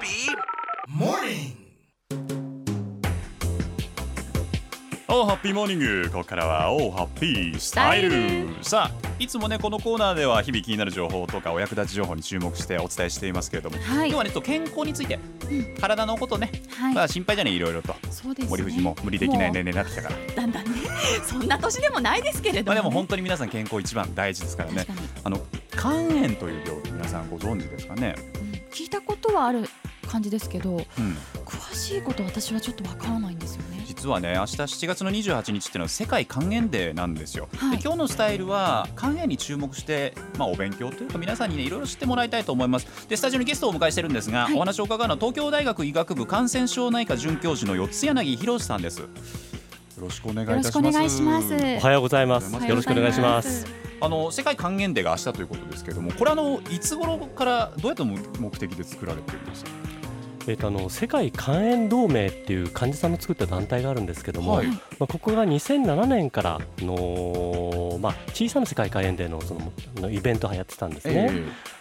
Happy Morning! おーハッピーモーニングここからはおーハッピースタイル。スタイル。さあいつもねこのコーナーでは日々気になる情報とかお役立ち情報に注目してお伝えしていますけれども、はい。今日はねちょっと健康について、体のことね、はい。まあ心配じゃねいろいろと。そうですね。森藤も無理できない年齢になってきたから。だんだんねそんな年でもないですけれども、ね、まあでも本当に皆さん健康一番大事ですからね。あの肝炎という病気皆さんご存知ですかね、うん。聞いたことはある感じですけどうん、詳しいこと私はちょっとわからないんですよね。実はね明日7月の28日っていうのは世界肝炎デーなんですよ、はい。で今日のスタイルは肝炎に注目して、まあ、お勉強というか皆さんにねいろいろ知ってもらいたいと思います。でスタジオにゲストをお迎えしてるんですが、はい。お話を伺うのは東京大学医学部感染症内科准教授の四柳博さんです。よろしくお願いいたします。よろしくお願いします。おはようございます。よろしくお願いします。あの世界肝炎デーが明日ということですけれどもこれあのいつ頃からどういった目的で作られているんですか？えっ、とあの世界肝炎同盟っていう患者さんの作った団体があるんですけども、はい。まあここが2007年からのまあ小さな世界肝炎デーのそののイベントがやってたんですね。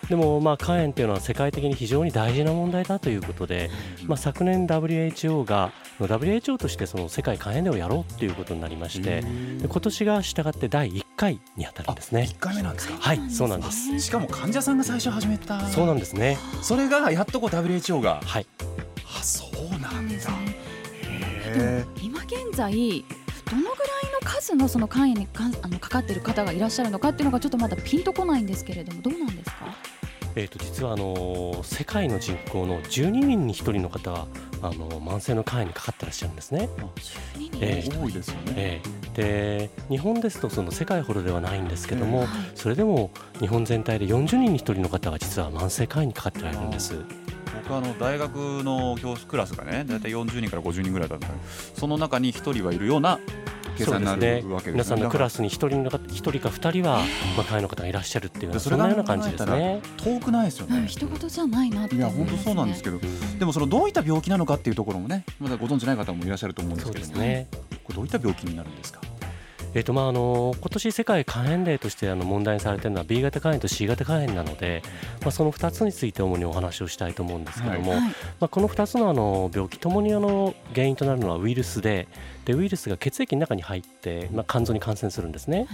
でもまあ肝炎っていうのは世界的に非常に大事な問題だということで、まあ昨年 WHO が WHO としてその世界肝炎デーをやろうっていうことになりまして、で今年が従って第1回にあたるんですね。1回目なんですか？はい、そうなんです。しかも患者さんが最初始めた。そうなんですね。それがやっとこう WHO が。はい。あそうななんんだ今現在どのぐらいの数のその肝炎にかんあのかかっている方がいらっしゃるのかっていうのがちょっとまだピンとこないんですけれどもどうなんですか？えー、と実はあのー世界の人口の12人に1人の方はあのー慢性の肝炎にかかってらっしゃるんですね。12人？え多いですよね。えーで日本ですとその世界ほどではないんですけども、はいそれでも日本全体で40人に1人の方が実は慢性肝炎にかかってられるんです。僕あの大学の教室クラスがね大体40人から50人ぐらいだったんでその中に1人はいるような計算になるわけです皆さんのクラススに1人の方一人か2人は、まあ、肝炎の方がいらっしゃるっていうようなそんなような感じですね。遠くないですようんね人事じゃないなっていや本当そうなんですけどでもそのどういった病気なのかっていうところもねまだご存知ない方もいらっしゃると思うんですけども。これどういった病気になるんですか？えーとまあ、あの今年世界肝炎デーとしてあの問題にされているのは B 型肝炎と C 型肝炎なので、まあ、その2つについて主にお話をしたいと思うんですけども、はいまあ、この2つのあの病気ともにあの原因となるのはウイルスででウイルスが血液の中に入って、まあ、肝臓に感染するんですね。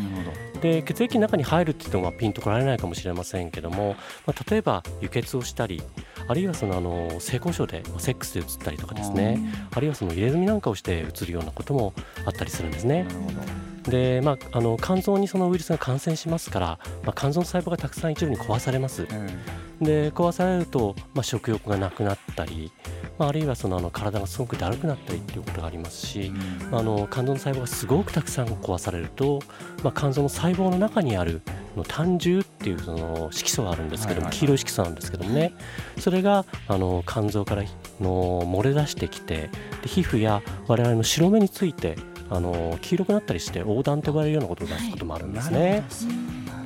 で血液の中に入るって言ってもまあピンとこられないかもしれませんけども、まあ、例えば輸血をしたりあるいはそのあの性交渉でまあセックスで移ったりとかですねあるいはその入れ墨なんかをして移るようなこともあったりするんですねな。るほどで、まあ、あの肝臓にそのウイルスが感染しますから、まあ、肝臓の細胞がたくさん一部に壊されます。えで壊されると、まあ、食欲がなくなったり、まあ、あるいはそのあの体がすごくだるくなったりっていうことがありますえし、うん。あの肝臓の細胞がすごくたくさん壊されると、まあ、肝臓の細胞の中にある胆汁っていうその色素があるんですけども、黄色い色素なんですけどもね。それがあの肝臓からの漏れ出してきてで皮膚や我々の白目についてあの黄色くなったりして横断と呼ばれるようなことを出すこともあるんですね。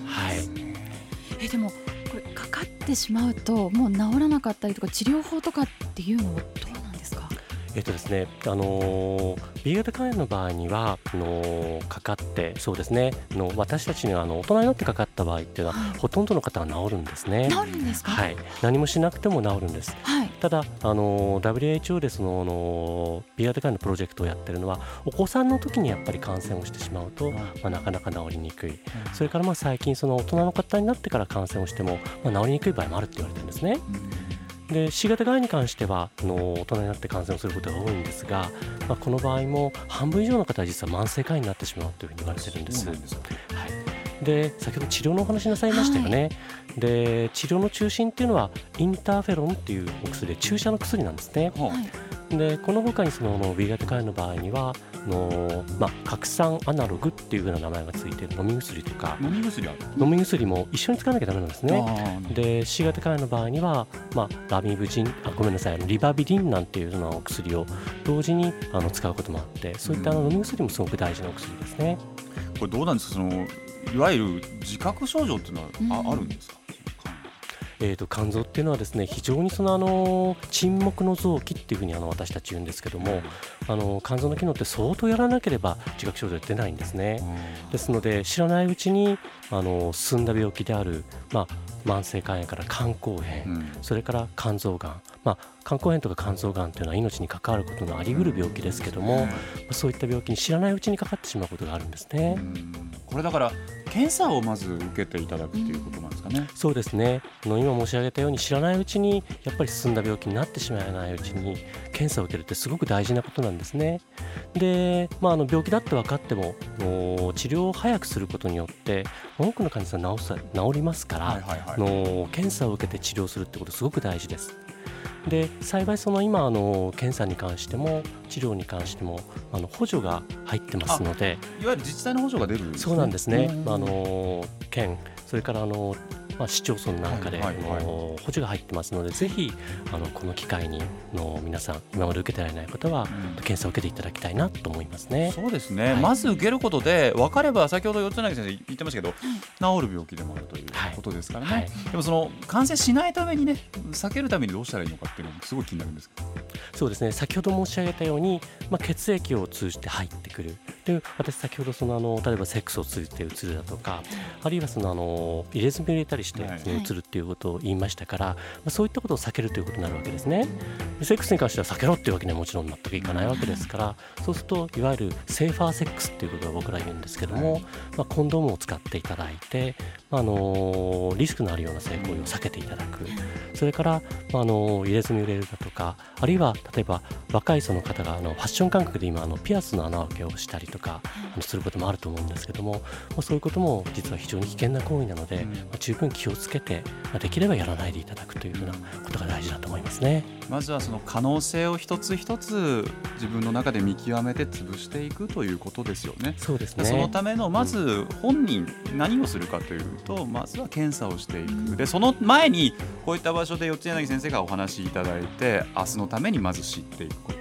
はい。えでもこれかかってしまうともう治らなかったりとか治療法とかっていうのはどうなんですか？えっとですね、あのー B 型肝炎の場合にはあのーかかってそうですねあの私たちにはあの大人になってかかった場合っていうのは、はい。ほとんどの方は治るんですね。治るんですか？はい、何もしなくても治るんです。はいただ、あのー WHO でその、あのー B 型肝炎のプロジェクトをやってるのはお子さんの時にやっぱり感染をしてしまうと、まあ、なかなか治りにくい、それからまあ最近その大人の方になってから感染をしても、まあ、治りにくい場合もあるって言われてるんですね。で C 型肝炎に関してはあの大人になって感染をすることが多いんですが、まあ、この場合も半分以上の方は実は慢性肝炎になってしまうというふうに言われてるんです。ですかはい、で先ほど治療のお話なさいましたよね、で治療の中心っていうのはインターフェロンっていうお薬で注射の薬なんですね。はい。でこの他にその B 型肝炎の場合にはあの、まあ、核酸アナログっていうふうな名前がついて飲み薬とか飲み薬飲み薬も一緒に使わなきゃダメなんですね。で C 型肝炎の場合には、まあ、ラミブジンあごめんなさいリバビリンなんていうようなお薬を同時にあの使うこともあってそういったあのうん。飲み薬もすごく大事なお薬ですね。これどうなんですか？そのいわゆる自覚症状っていうのはあ,、るんですか？えー、と肝臓っていうのはですね非常にそのあの沈黙の臓器っていうふうにあの私たち言うんですけどもあの肝臓の機能って相当やらなければ自覚症状出ないんですね。ですので知らないうちにあの進んだ病気である、まあ、慢性肝炎から肝硬変、うん。それから肝臓がん、まあ、肝硬変とか肝臓がんというのは命に関わることのあり得る病気ですけども、まあそういった病気に知らないうちにかかってしまうことがあるんですね。うん。これだから検査をまず受けていただくっていうことなんですかね。そうですねあの今申し上げたように知らないうちにやっぱり進んだ病気になってしまわないうちに検査を受けるってすごく大事なことなんですね。で、まあ、あの病気だって分かってもお治療を早くすることによって多くの患者さん治す治りますから、あの検査を受けて治療するってことすごく大事です。で幸いその今あの検査に関しても治療に関してもあの補助が入ってますので。いわゆる自治体の補助が出るんですね。そうなんですね、うん。あの県それからあの、まあ、市町村なんかで、はいはいはい。補助が入ってますのでぜひあのこの機会にの皆さん今まで受けてられない方は、うん。検査を受けていただきたいなと思いますね。そうですね、はい。まず受けることで分かれば先ほど四つ柳先生言ってましたけど、治る病気でもあるというはいことですからね、はい。でもその感染しないためにね避けるためにどうしたらいいのかっていうのもすごい気になるんですけど。そうですね。先ほど申し上げたように、まあ、血液を通じて入ってくるで私先ほどそのあの例えばセックスを通じてうつるだとかあるいはそのあの入れ墨を入れたりしてうつるっていうことを言いましたから、まあ、そういったことを避けるということになるわけですね。でセックスに関しては避けろっていうわけにはもちろん全くいかないわけですからそうするといわゆるセーファーセックスっていうことを僕ら言うんですけども、まあ、コンドームを使っていただいて、まあ、あのリスクのあるような性行為を避けていただく。それから、まあ、あの入れ墨を入れるだとかあるいは例えば若いその方があのファッション感覚で今あのピアスの穴開けをしたりとかあのすることもあると思うんですけども、まあ、そういうことも実は非常に危険な行為なので、うんまあ、十分気をつけて、まあ、できればやらないでいただくというふうなことが大事だと思いますね。まずはその可能性を一つ一つ自分の中で見極めて潰していくということですよね。そうですね。そのためのまず本人何をするかというとまずは検査をしていく。でその前にこういった場所で四谷柳先生がお話しいただいて明日のためにまず知っていくこと。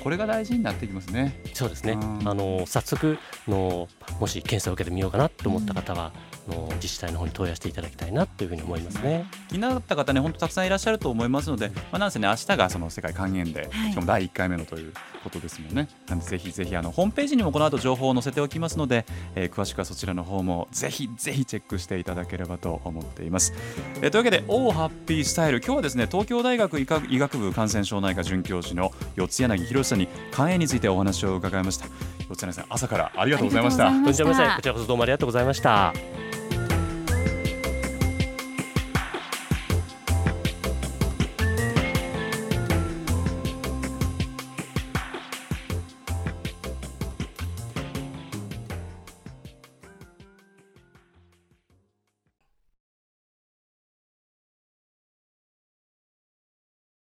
これが大事になってきますね。そうですね、うん。あの早速のもし検査を受けてみようかなと思った方は、あの自治体の方に問い合わせていただきたいなというふうに思いますね。気になった方ね本当たくさんいらっしゃると思いますので、まあ、なんせね明日がその世界肝炎で、はい。しかも第1回目のということですもんね。なのでぜひぜひあのホームページにもこの後情報を載せておきますので、えー詳しくはそちらの方もぜひぜひチェックしていただければと思っています、えーというわけで「オーハッピースタイル」今日はですね東京大学医科医学部感染症内科准教授の四柳博さんに肝炎についてお話を伺いました。四柳さん朝からありがとうございました。ありがとうございました。とんでもないこちらこそどうもありがとうございました。